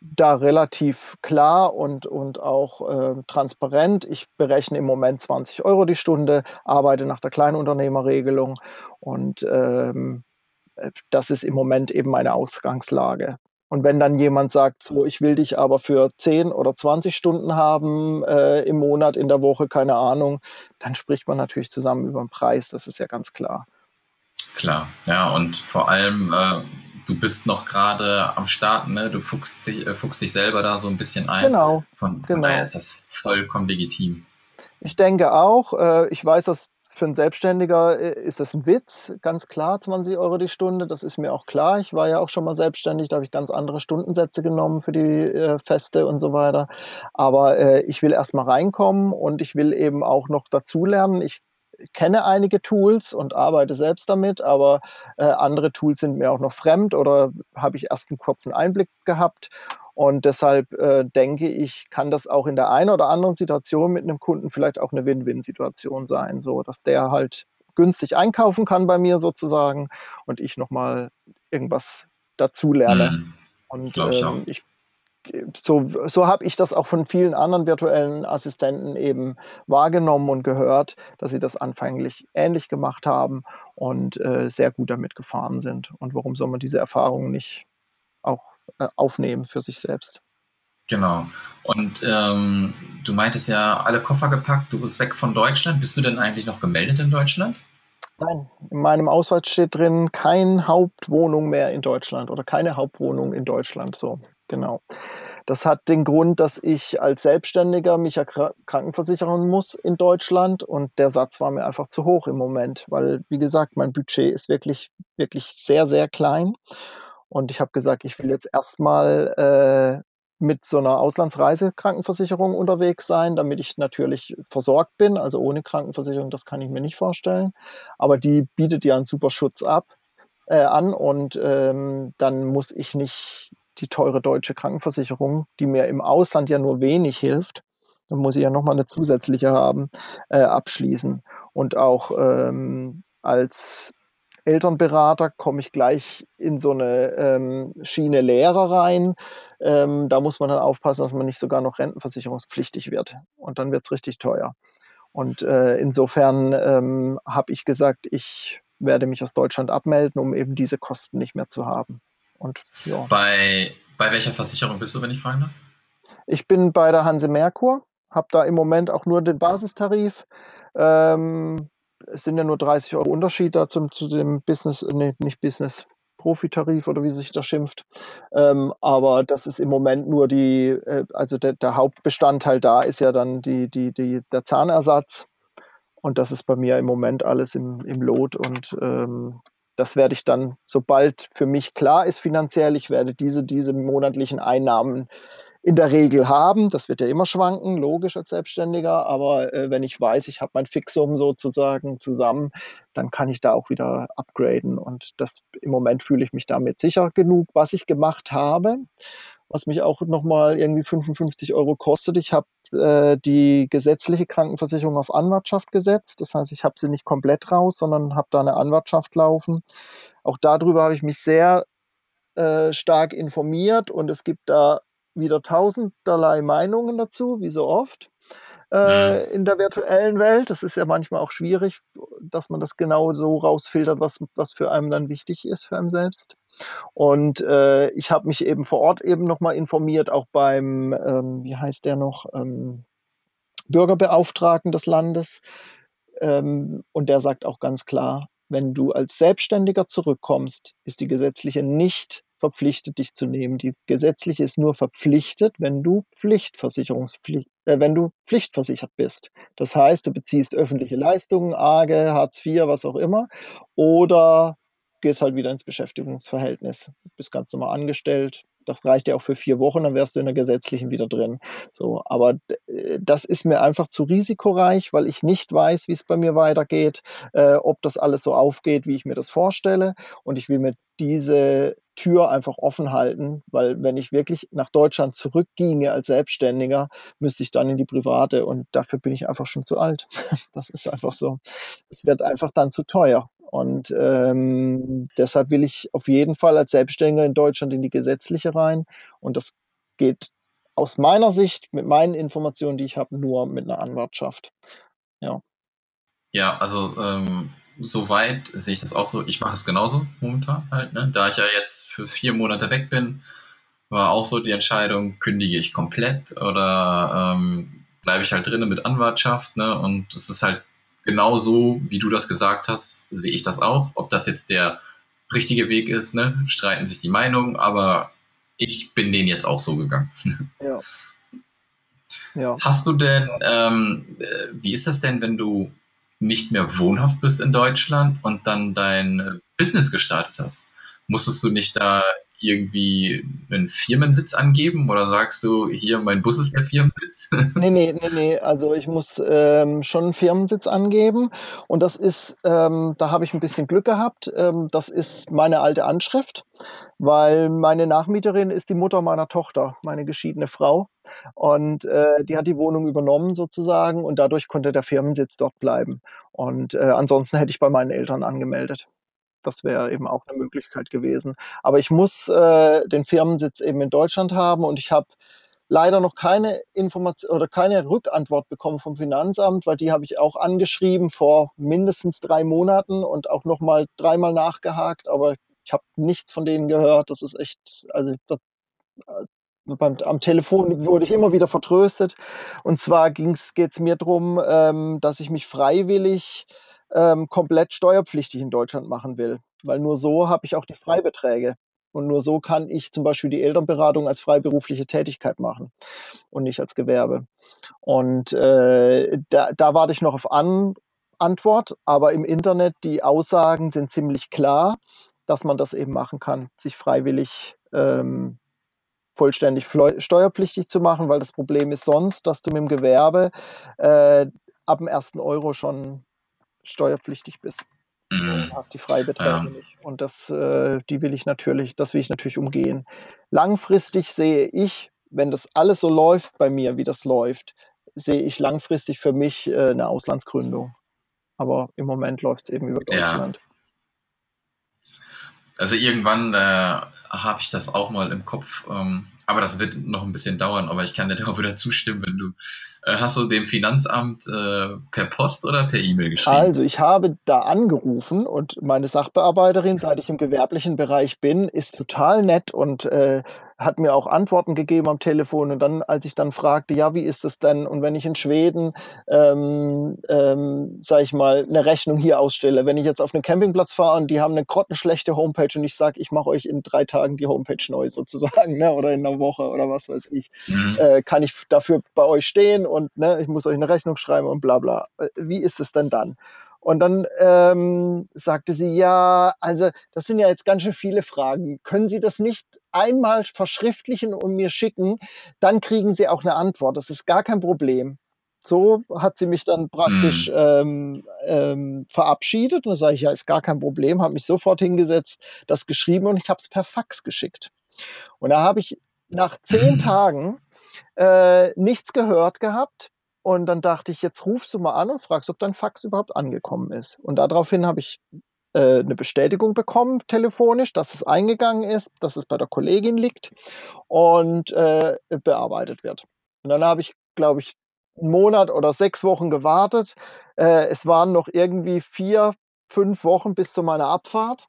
da relativ klar und, und auch äh, transparent. Ich berechne im Moment 20 Euro die Stunde, arbeite nach der Kleinunternehmerregelung und ähm, äh, das ist im Moment eben meine Ausgangslage. Und wenn dann jemand sagt, so, ich will dich aber für 10 oder 20 Stunden haben äh, im Monat, in der Woche, keine Ahnung, dann spricht man natürlich zusammen über den Preis, das ist ja ganz klar. Klar, ja, und vor allem, äh, du bist noch gerade am Start, ne? du fuchst, dich, äh, fuchst dich selber da so ein bisschen ein. Genau. Von, von genau. daher ist das vollkommen legitim. Ich denke auch, äh, ich weiß, dass für einen Selbstständiger äh, ist das ein Witz, ganz klar, 20 Euro die Stunde, das ist mir auch klar. Ich war ja auch schon mal selbstständig, da habe ich ganz andere Stundensätze genommen für die äh, Feste und so weiter. Aber äh, ich will erst mal reinkommen und ich will eben auch noch dazulernen. Ich kenne einige Tools und arbeite selbst damit, aber äh, andere Tools sind mir auch noch fremd oder habe ich erst einen kurzen Einblick gehabt. Und deshalb äh, denke ich, kann das auch in der einen oder anderen Situation mit einem Kunden vielleicht auch eine Win-Win-Situation sein, so dass der halt günstig einkaufen kann bei mir sozusagen und ich nochmal irgendwas dazu lerne. Mhm. Und ich, ähm, ich so, so habe ich das auch von vielen anderen virtuellen Assistenten eben wahrgenommen und gehört, dass sie das anfänglich ähnlich gemacht haben und äh, sehr gut damit gefahren sind. Und warum soll man diese Erfahrungen nicht auch äh, aufnehmen für sich selbst? Genau. Und ähm, du meintest ja, alle Koffer gepackt, du bist weg von Deutschland. Bist du denn eigentlich noch gemeldet in Deutschland? Nein, in meinem Ausweis steht drin, keine Hauptwohnung mehr in Deutschland oder keine Hauptwohnung in Deutschland. So, genau. Das hat den Grund, dass ich als Selbstständiger mich ja krankenversichern muss in Deutschland und der Satz war mir einfach zu hoch im Moment, weil, wie gesagt, mein Budget ist wirklich, wirklich sehr, sehr klein. Und ich habe gesagt, ich will jetzt erstmal äh, mit so einer Auslandsreisekrankenversicherung unterwegs sein, damit ich natürlich versorgt bin. Also ohne Krankenversicherung, das kann ich mir nicht vorstellen. Aber die bietet ja einen super Schutz ab, äh, an und ähm, dann muss ich nicht die teure deutsche Krankenversicherung, die mir im Ausland ja nur wenig hilft, dann muss ich ja nochmal eine zusätzliche haben, äh, abschließen. Und auch ähm, als Elternberater komme ich gleich in so eine ähm, Schiene Lehrer rein. Ähm, da muss man dann aufpassen, dass man nicht sogar noch rentenversicherungspflichtig wird. Und dann wird es richtig teuer. Und äh, insofern ähm, habe ich gesagt, ich werde mich aus Deutschland abmelden, um eben diese Kosten nicht mehr zu haben. Und, ja. bei, bei welcher Versicherung bist du, wenn ich fragen darf? Ich bin bei der Hanse Merkur, habe da im Moment auch nur den Basistarif. Ähm, es sind ja nur 30 Euro Unterschied da zum, zu dem Business, nee, nicht Business, Profitarif oder wie sich das schimpft. Ähm, aber das ist im Moment nur die, äh, also der, der, Hauptbestandteil da ist ja dann die, die, die, der Zahnersatz. Und das ist bei mir im Moment alles im, im Lot und ähm, das werde ich dann, sobald für mich klar ist finanziell, ich werde diese, diese monatlichen Einnahmen in der Regel haben. Das wird ja immer schwanken, logisch als Selbstständiger. Aber äh, wenn ich weiß, ich habe mein Fixum sozusagen zusammen, dann kann ich da auch wieder upgraden. Und das im Moment fühle ich mich damit sicher genug. Was ich gemacht habe, was mich auch nochmal irgendwie 55 Euro kostet. Ich habe äh, die gesetzliche Krankenversicherung auf Anwartschaft gesetzt. Das heißt, ich habe sie nicht komplett raus, sondern habe da eine Anwartschaft laufen. Auch darüber habe ich mich sehr äh, stark informiert und es gibt da wieder tausenderlei Meinungen dazu, wie so oft äh, mhm. in der virtuellen Welt. Das ist ja manchmal auch schwierig, dass man das genau so rausfiltert, was, was für einen dann wichtig ist für einen selbst. Und äh, ich habe mich eben vor Ort eben nochmal informiert, auch beim, ähm, wie heißt der noch, ähm, Bürgerbeauftragten des Landes. Ähm, und der sagt auch ganz klar, wenn du als Selbstständiger zurückkommst, ist die gesetzliche nicht verpflichtet, dich zu nehmen. Die gesetzliche ist nur verpflichtet, wenn du Pflichtversicherungspflicht, äh, wenn du pflichtversichert bist. Das heißt, du beziehst öffentliche Leistungen, AGE, Hartz IV, was auch immer, oder gehst halt wieder ins Beschäftigungsverhältnis. Bist ganz normal angestellt. Das reicht ja auch für vier Wochen, dann wärst du in der gesetzlichen wieder drin. So, aber äh, das ist mir einfach zu risikoreich, weil ich nicht weiß, wie es bei mir weitergeht, äh, ob das alles so aufgeht, wie ich mir das vorstelle. Und ich will mir diese Tür einfach offen halten, weil wenn ich wirklich nach Deutschland zurückginge als Selbstständiger, müsste ich dann in die private und dafür bin ich einfach schon zu alt. Das ist einfach so. Es wird einfach dann zu teuer. Und ähm, deshalb will ich auf jeden Fall als Selbstständiger in Deutschland in die gesetzliche rein. Und das geht aus meiner Sicht mit meinen Informationen, die ich habe, nur mit einer Anwartschaft. Ja. Ja, also ähm, soweit sehe ich das auch so. Ich mache es genauso momentan halt. Ne? Da ich ja jetzt für vier Monate weg bin, war auch so die Entscheidung, kündige ich komplett oder ähm, bleibe ich halt drinnen mit Anwartschaft. Ne? Und es ist halt genau so, wie du das gesagt hast, sehe ich das auch. Ob das jetzt der richtige Weg ist, ne? streiten sich die Meinungen, aber ich bin den jetzt auch so gegangen. Ja. ja. Hast du denn, ähm, äh, wie ist das denn, wenn du nicht mehr wohnhaft bist in Deutschland und dann dein Business gestartet hast? Musstest du nicht da irgendwie einen Firmensitz angeben oder sagst du, hier, mein Bus ist der Firmensitz? nee, nee, nee, nee. Also ich muss ähm, schon einen Firmensitz angeben und das ist, ähm, da habe ich ein bisschen Glück gehabt. Ähm, das ist meine alte Anschrift, weil meine Nachmieterin ist die Mutter meiner Tochter, meine geschiedene Frau. Und äh, die hat die Wohnung übernommen sozusagen und dadurch konnte der Firmensitz dort bleiben. Und äh, ansonsten hätte ich bei meinen Eltern angemeldet. Das wäre eben auch eine Möglichkeit gewesen. Aber ich muss äh, den Firmensitz eben in Deutschland haben und ich habe leider noch keine Information oder keine Rückantwort bekommen vom Finanzamt, weil die habe ich auch angeschrieben vor mindestens drei Monaten und auch noch mal dreimal nachgehakt, aber ich habe nichts von denen gehört. Das ist echt, also das, äh, am Telefon wurde ich immer wieder vertröstet. Und zwar geht es mir darum, ähm, dass ich mich freiwillig ähm, komplett steuerpflichtig in Deutschland machen will. Weil nur so habe ich auch die Freibeträge. Und nur so kann ich zum Beispiel die Elternberatung als freiberufliche Tätigkeit machen und nicht als Gewerbe. Und äh, da, da warte ich noch auf An Antwort, aber im Internet die Aussagen sind ziemlich klar, dass man das eben machen kann, sich freiwillig ähm, vollständig steuerpflichtig zu machen, weil das Problem ist sonst, dass du mit dem Gewerbe äh, ab dem ersten Euro schon steuerpflichtig bist. Mhm. Du hast die Freibeträge ja. nicht. Und das, äh, die will ich natürlich, das will ich natürlich umgehen. Langfristig sehe ich, wenn das alles so läuft bei mir, wie das läuft, sehe ich langfristig für mich äh, eine Auslandsgründung. Aber im Moment läuft es eben über Deutschland. Ja. Also irgendwann äh, habe ich das auch mal im Kopf. Ähm, aber das wird noch ein bisschen dauern, aber ich kann dir auch wieder zustimmen, wenn du äh, hast du dem Finanzamt äh, per Post oder per E-Mail geschrieben? Also ich habe da angerufen und meine Sachbearbeiterin, seit ich im gewerblichen Bereich bin, ist total nett und äh, hat mir auch Antworten gegeben am Telefon. Und dann, als ich dann fragte, ja, wie ist es denn? Und wenn ich in Schweden, ähm, ähm, sage ich mal, eine Rechnung hier ausstelle, wenn ich jetzt auf einen Campingplatz fahre und die haben eine grottenschlechte Homepage und ich sage, ich mache euch in drei Tagen die Homepage neu sozusagen, ne? oder in einer Woche oder was weiß ich, mhm. äh, kann ich dafür bei euch stehen und ne, ich muss euch eine Rechnung schreiben und bla bla. Äh, wie ist es denn dann? Und dann ähm, sagte sie, ja, also das sind ja jetzt ganz schön viele Fragen. Können Sie das nicht einmal verschriftlichen und mir schicken? Dann kriegen Sie auch eine Antwort. Das ist gar kein Problem. So hat sie mich dann praktisch mhm. ähm, ähm, verabschiedet. Und da sage ich, ja, ist gar kein Problem. Habe mich sofort hingesetzt, das geschrieben und ich habe es per Fax geschickt. Und da habe ich nach zehn mhm. Tagen äh, nichts gehört gehabt und dann dachte ich, jetzt rufst du mal an und fragst, ob dein Fax überhaupt angekommen ist. Und daraufhin habe ich äh, eine Bestätigung bekommen, telefonisch, dass es eingegangen ist, dass es bei der Kollegin liegt und äh, bearbeitet wird. Und dann habe ich, glaube ich, einen Monat oder sechs Wochen gewartet. Äh, es waren noch irgendwie vier, fünf Wochen bis zu meiner Abfahrt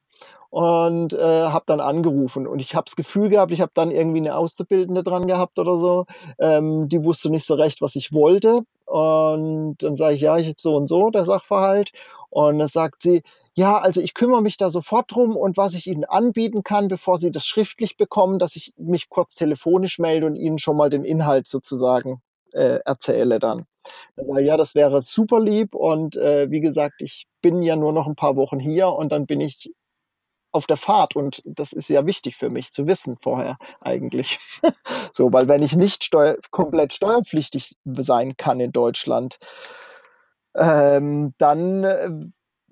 und äh, habe dann angerufen und ich habe das Gefühl gehabt, ich habe dann irgendwie eine Auszubildende dran gehabt oder so, ähm, die wusste nicht so recht, was ich wollte und dann sage ich, ja, ich habe so und so der Sachverhalt und dann sagt sie, ja, also ich kümmere mich da sofort drum und was ich Ihnen anbieten kann, bevor Sie das schriftlich bekommen, dass ich mich kurz telefonisch melde und Ihnen schon mal den Inhalt sozusagen äh, erzähle dann. Sage ich, ja, das wäre super lieb und äh, wie gesagt, ich bin ja nur noch ein paar Wochen hier und dann bin ich auf der Fahrt und das ist ja wichtig für mich zu wissen vorher eigentlich. so, weil wenn ich nicht steuer komplett steuerpflichtig sein kann in Deutschland, ähm, dann äh,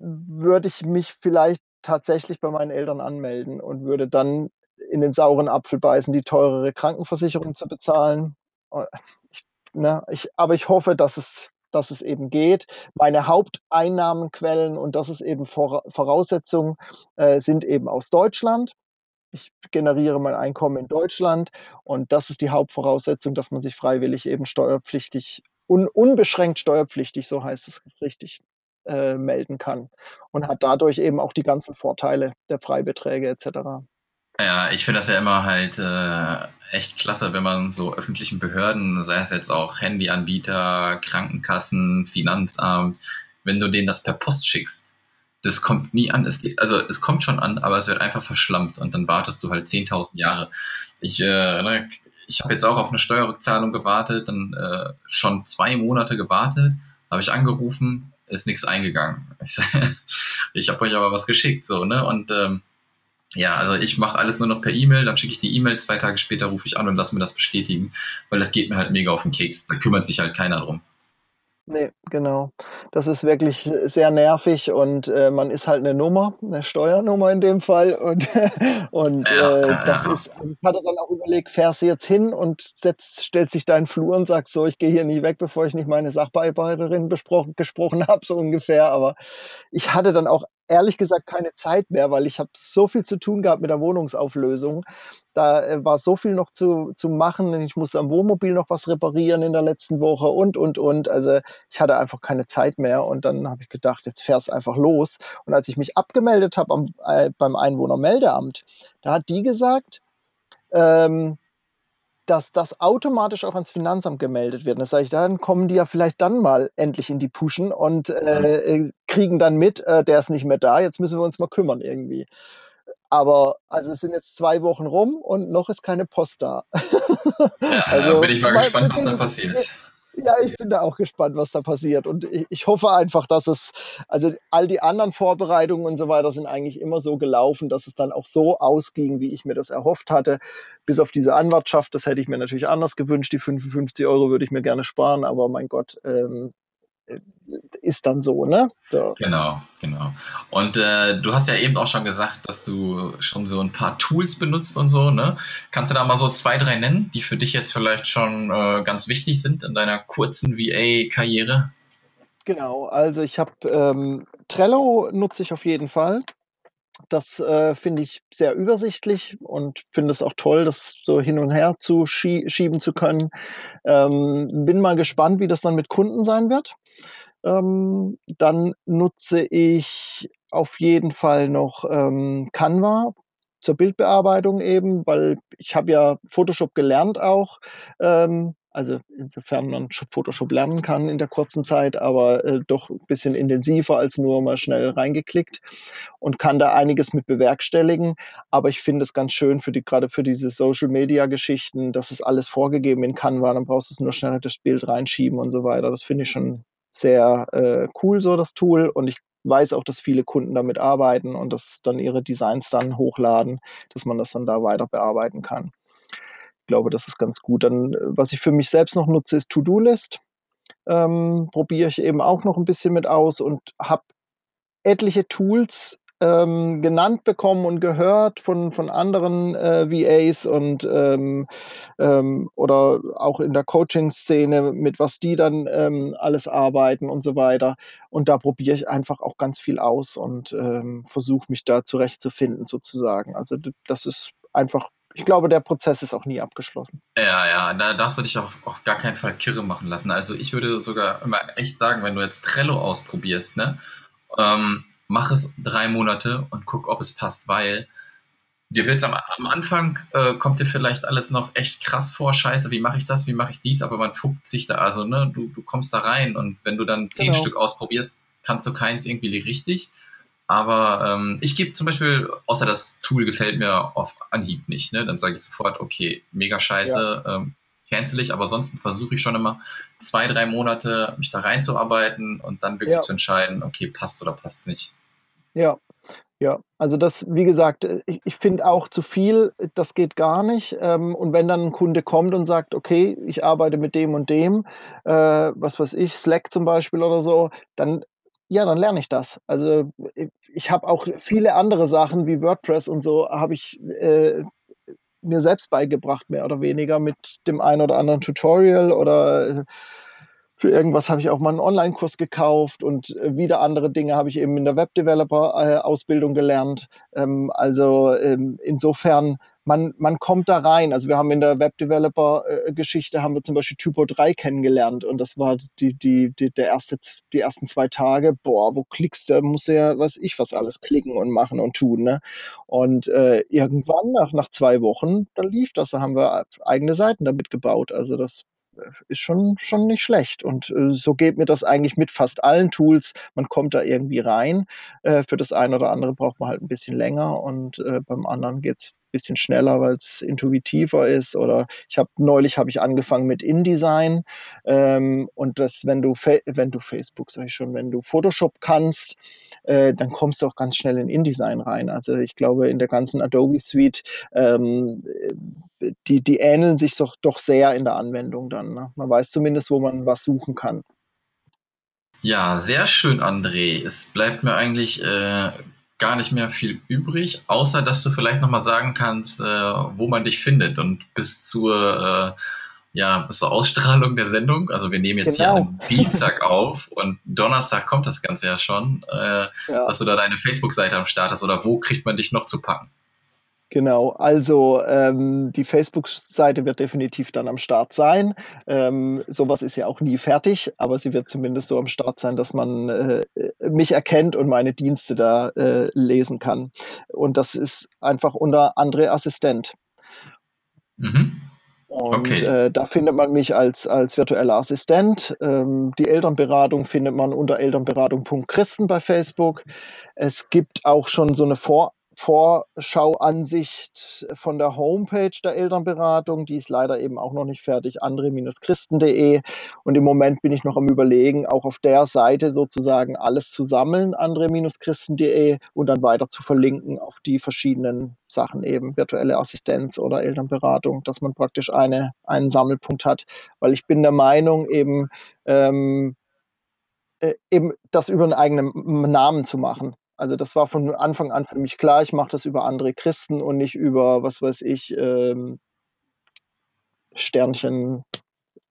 würde ich mich vielleicht tatsächlich bei meinen Eltern anmelden und würde dann in den sauren Apfel beißen, die teurere Krankenversicherung zu bezahlen. Äh, ich, ne, ich, aber ich hoffe, dass es dass es eben geht. Meine Haupteinnahmenquellen, und das ist eben Voraussetzung, äh, sind eben aus Deutschland. Ich generiere mein Einkommen in Deutschland und das ist die Hauptvoraussetzung, dass man sich freiwillig eben steuerpflichtig, un, unbeschränkt steuerpflichtig, so heißt es richtig, äh, melden kann und hat dadurch eben auch die ganzen Vorteile der Freibeträge etc. Ja, ich finde das ja immer halt äh, echt klasse, wenn man so öffentlichen Behörden, sei es jetzt auch Handyanbieter, Krankenkassen, Finanzamt, wenn du denen das per Post schickst, das kommt nie an. Es geht, also es kommt schon an, aber es wird einfach verschlampt und dann wartest du halt 10.000 Jahre. Ich, äh, ne, ich habe jetzt auch auf eine Steuerrückzahlung gewartet, dann äh, schon zwei Monate gewartet, habe ich angerufen, ist nichts eingegangen. Ich, ich habe euch aber was geschickt, so, ne? Und ähm, Ja, also ich mache alles nur noch per E-Mail, dann schicke ich die E-Mail, zwei Tage später rufe ich an und lasse mir das bestätigen, weil das geht mir halt mega auf den Keks. Da kümmert sich halt keiner drum. Ne, genau. Das ist wirklich sehr nervig und, äh, man ist halt 'ne Nummer, 'ne Steuernummer in dem Fall und und, Ja, äh, ja, das ja. ist ich hatte dann auch überlegt, fährst du jetzt hin und setzt stellst dich da in Flur und sagst so: „Ich gehe hier nie weg, bevor ich nicht meine Sachbearbeiterin besprochen gesprochen habe“, so ungefähr. Aber ich hatte dann auch ehrlich gesagt keine Zeit mehr, weil ich habe so viel zu tun gehabt mit der Wohnungsauflösung. Da, äh, war so viel noch zu zu machen ich musste am Wohnmobil noch was reparieren in der letzten Woche und, und, und. Also, ich hatte einfach keine Zeit mehr und dann habe ich gedacht: „Jetzt fährst einfach los.“ Und als ich mich abgemeldet habe äh, beim Einwohnermeldeamt, da hat die gesagt, ähm, dass das automatisch auch ans Finanzamt gemeldet wird. Und da sage ich: „Dann kommen die ja vielleicht dann mal endlich in die Puschen und, Mhm. äh, äh, kriegen dann mit, äh, der ist nicht mehr da, jetzt müssen wir uns mal kümmern irgendwie.“ Aber also, es sind jetzt 2 Wochen rum und noch ist keine Post da. Ja, da bin Also, ich mal gespannt, was da passiert. Ja, ich bin da auch gespannt, was da passiert und i ich hoffe einfach, dass es also, all die anderen Vorbereitungen und so weiter sind eigentlich immer so gelaufen, dass es dann auch so ausging, wie ich mir das erhofft hatte, bis auf diese Anwartschaft. Das hätte ich mir natürlich anders gewünscht. Die 55 € würde ich mir gerne sparen, aber mein Gott, ähm, äh, ist dann so, ne? So. Genau, genau. Und, äh, du hast ja eben auch schon gesagt, dass du schon so 'n paar Tools benutzt und so, ne? Kannst du da mal so 2, 3 nennen, die für dich jetzt vielleicht schon, äh, ganz wichtig sind in deiner kurzen VA-Karriere? Genau, also ich habe, ähm Trello nutze ich auf jeden Fall. Das, äh, finde ich sehr übersichtlich und finde es auch toll, das so hin und her zu schie schieben zu können. Ähm, bin mal gespannt, wie das dann mit Kunden sein wird. Ähm, dann nutze ich auf jeden Fall noch, ähm, Canva zur Bildbearbeitung eben, weil ich habe ja Photoshop gelernt auch, ähm, also insofern man Photoshop lernen kann in der kurzen Zeit, aber, äh, doch 'n bisschen intensiver als nur mal schnell reingeklickt und kann da einiges mit bewerkstelligen. Aber ich finde es ganz schön für die grade für diese Social-Media-Geschichten, das ist alles vorgegeben in Canva, dann brauchst du's nur schnell das Bild reinschieben und so weiter. Das finde ich schon sehr, äh, cool so das Tool und ich weiß auch, dass viele Kunden damit arbeiten und dass dann ihre Designs dann hochladen, dass man das dann da weiter bearbeiten kann. Ich glaube, das ist ganz gut. Dann, äh, was ich für mich selbst noch nutze, ist To-do-List. Ähm, probiere ich eben auch noch 'n bisschen mit aus und habe etliche Tools, ähm, genannt bekommen und gehört von von anderen, äh, VAs und, ähm, ähm oder auch in der Coaching-Szene, mit was die dann, ähm, alles arbeiten und so weiter. Und da probiere ich einfach auch ganz viel aus und, ähm, versuche mich da zurechtzufinden sozusagen. Also das ist einfach ich glaube, der Prozess ist auch nie abgeschlossen. Ja, ja, da darfst du dich auch auf gar keinen Fall kirre machen lassen. Also, ich würde sogar immer echt sagen, wenn du jetzt Trello ausprobierst, ne, ähm, mach es 3 Monate und guck, ob es passt, weil dir wird's am am Anfang, äh, kommt dir vielleicht alles noch echt krass vor: „Scheiße, wie mache ich das? Wie mache ich dies?“ Aber man fuchst sich da also, ne, du du kommst da rein und wenn du dann 10 Genau. Stück ausprobierst, kannst du keins irgendwie richtig. Aber, ähm, ich gebe zum Beispiel außer das Tool gefällt mir auf Anhieb nicht, ne, dann sage ich sofort: „Okay, mega Ja. scheiße, ähm, cancel ich.“ Aber ansonsten versuche ich schon immer 2, 3 Monate mich da reinzuarbeiten und dann wirklich Ja. zu entscheiden: „Okay, passt's oder passt's nicht?“ Ja, ja. Also, das wie gesagt, ich ich finde auch zu viel, das geht gar nicht. Ähm, und wenn dann 'n Kunde kommt und sagt: „Okay, ich arbeite mit dem und dem“, äh, was weiß ich, Slack zum Beispiel oder so, dann ja, dann lerne ich das. Also, i ich habe auch viele andere Sachen wie WordPress und so habe ich, äh, mir selbst beigebracht, mehr oder weniger mit dem einen oder anderen Tutorial oder, äh, für irgendwas habe ich auch mal 'n Onlinekurs gekauft und, äh, wieder andere Dinge habe ich eben in der Webdeveloper, äh, gelernt. Ähm, also, ähm, insofern, man man kommt da rein. Also, wir haben in der Webdeveloper, äh, Geschichte haben wir zum Beispiel Typo 3 kennengelernt und das war die die die der erste die ersten 2 Tage, boah, wo klickst du musst du ja weiß ich was alles klicken und machen und tun, ne? Und, äh, irgendwann nach nach 2 Wochen, da lief das. Da haben wir eigene Seiten damit gebaut. Also, das, äh, ist schon schon nicht schlecht. Und, äh, so geht mir das eigentlich mit fast allen Tools. Man kommt da irgendwie rein. Äh, für das eine oder andere braucht man halt 'n bisschen länger und, äh, beim anderen geht's bisschen schneller, weil's intuitiver ist. Oder ich habe neulich habe ich angefangen mit InDesign, ähm, und das wenn du Fa wenn du Facebook sage ich schon, wenn du Photoshop kannst, äh, dann kommst du auch ganz schnell in InDesign rein. Also ich glaube, in der ganzen Adobe Suite, ähm, die, die ähneln sich doch, doch sehr in der Anwendung dann. Ne? Man weiß zumindest, wo man was suchen kann. Ja, sehr schön, André. Es bleibt mir eigentlich äh, gar nicht mehr viel übrig, außer dass du vielleicht nochmal sagen kannst, äh, wo man dich findet und bis zur, äh, ja, bis zur Ausstrahlung der Sendung. Also wir nehmen jetzt genau. hier am Dienstag auf und Donnerstag kommt das Ganze ja schon, äh, ja. dass du da deine Facebook-Seite am Start hast oder wo kriegt man dich noch zu packen? Genau, also ähm, die Facebook-Seite wird definitiv dann am Start sein. Ähm, sowas ist ja auch nie fertig, aber sie wird zumindest so am Start sein, dass man äh, mich erkennt und meine Dienste da äh, lesen kann. Und das ist einfach unter André Assistent. Mhm. Und okay. äh, da findet man mich als, als virtueller Assistent. Ähm, die Elternberatung findet man unter elternberatung.christen bei Facebook. Es gibt auch schon so eine Vor Vorschauansicht von der Homepage der Elternberatung. Die ist leider eben auch noch nicht fertig, andre-christen.de. Und im Moment bin ich noch am Überlegen, auch auf der Seite sozusagen alles zu sammeln, andre-christen.de, und dann weiter zu verlinken auf die verschiedenen Sachen eben, virtuelle Assistenz oder Elternberatung, dass man praktisch eine, einen Sammelpunkt hat. Weil ich bin der Meinung, eben, ähm, äh, eben das über einen eigenen Namen zu machen. Also das war von Anfang an für mich klar, ich mache das über andere Christen und nicht über, was weiß ich, ähm, Sternchen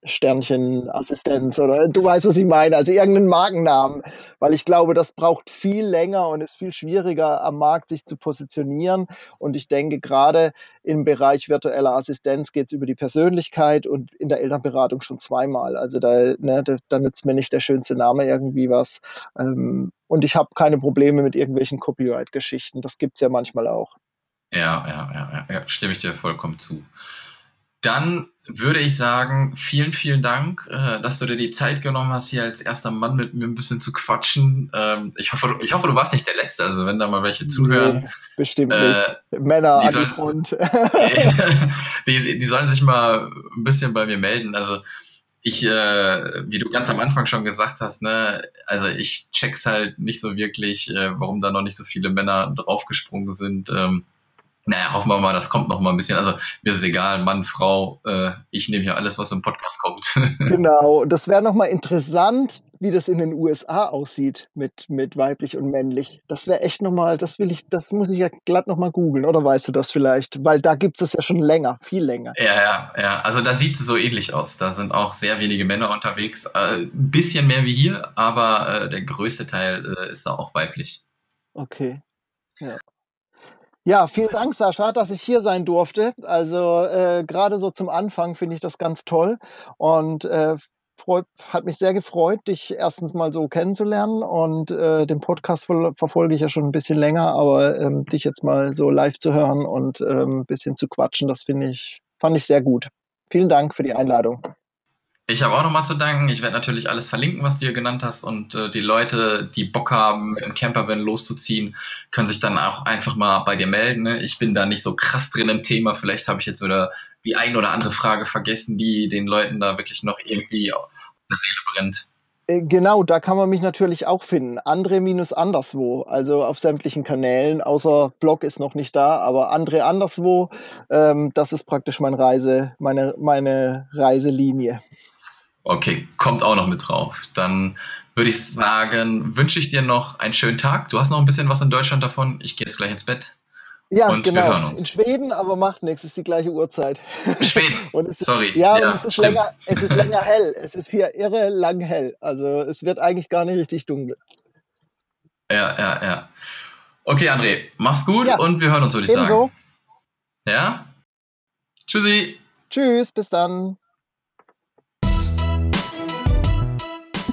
Sternchenassistenz oder du weißt, was ich meine, also irgendeinen Markennamen, weil ich glaube, das braucht viel länger und ist viel schwieriger am Markt sich zu positionieren. Und ich denke, gerade im Bereich virtueller Assistenz geht es über die Persönlichkeit und in der Elternberatung schon zweimal. Also da, ne, da, da nützt mir nicht der schönste Name irgendwie was. Ähm, und ich habe keine Probleme mit irgendwelchen Copyright-Geschichten. Das gibt es ja manchmal auch. Ja, ja, ja, ja, stimme ich dir vollkommen zu. Dann würde ich sagen, vielen, vielen Dank, äh, dass du dir die Zeit genommen hast, hier als erster Mann mit mir ein bisschen zu quatschen. Ähm, ich, hoffe, ich hoffe, du warst nicht der Letzte. Also wenn da mal welche zuhören. Nee, bestimmt äh, nicht. Männer die an sollen, Front. die, die sollen sich mal ein bisschen bei mir melden. Also ich, äh, wie du ganz am Anfang schon gesagt hast, ne, also ich check's halt nicht so wirklich, äh, warum da noch nicht so viele Männer draufgesprungen sind. Ähm, naja, hoffen wir mal, das kommt noch mal ein bisschen. Also mir ist es egal, Mann, Frau, äh, ich nehme hier alles, was im Podcast kommt. genau, das wäre noch mal interessant, wie das in den USA aussieht mit, mit weiblich und männlich. Das wäre echt noch mal, das will ich, das muss ich ja glatt noch mal googeln. Oder weißt du das vielleicht? Weil da gibt es ja schon länger, viel länger. Ja, ja, ja. Also da sieht es so ähnlich aus. Da sind auch sehr wenige Männer unterwegs. Äh, ein bisschen mehr wie hier, aber äh, der größte Teil äh, ist da auch weiblich. Okay. Ja. Ja, vielen Dank, Sascha, dass ich hier sein durfte. Also äh, gerade so zum Anfang finde ich das ganz toll und äh, freut, hat mich sehr gefreut, dich erstens mal so kennenzulernen und äh, den Podcast verfolge ich ja schon ein bisschen länger, aber ähm, dich jetzt mal so live zu hören und ähm, ein bisschen zu quatschen, das finde ich, fand ich sehr gut. Vielen Dank für die Einladung. Ich habe auch nochmal zu danken. Ich werde natürlich alles verlinken, was du hier genannt hast. Und äh, die Leute, die Bock haben, im Campervan loszuziehen, können sich dann auch einfach mal bei dir melden. Ne? Ich bin da nicht so krass drin im Thema. Vielleicht habe ich jetzt wieder die ein oder andere Frage vergessen, die den Leuten da wirklich noch irgendwie auf der Seele brennt. Äh, genau, da kann man mich natürlich auch finden. Andre minus anderswo, also auf sämtlichen Kanälen, außer Blog ist noch nicht da, aber Andre anderswo, ähm, das ist praktisch mein Reise, meine, meine Reiselinie. Okay, kommt auch noch mit drauf. Dann würde ich sagen, wünsche ich dir noch einen schönen Tag. Du hast noch ein bisschen was in Deutschland davon. Ich gehe jetzt gleich ins Bett. Ja, und genau. wir hören uns. In Schweden, aber macht nichts, ist die gleiche Uhrzeit. Schweden. ist, Sorry. Ja, ja es, ist länger, es ist länger hell. Es ist hier irre lang hell. Also es wird eigentlich gar nicht richtig dunkel. Ja, ja, ja. Okay, André, mach's gut ja. und wir hören uns, würde ich Ebenso. sagen. Ja? Tschüssi. Tschüss, bis dann.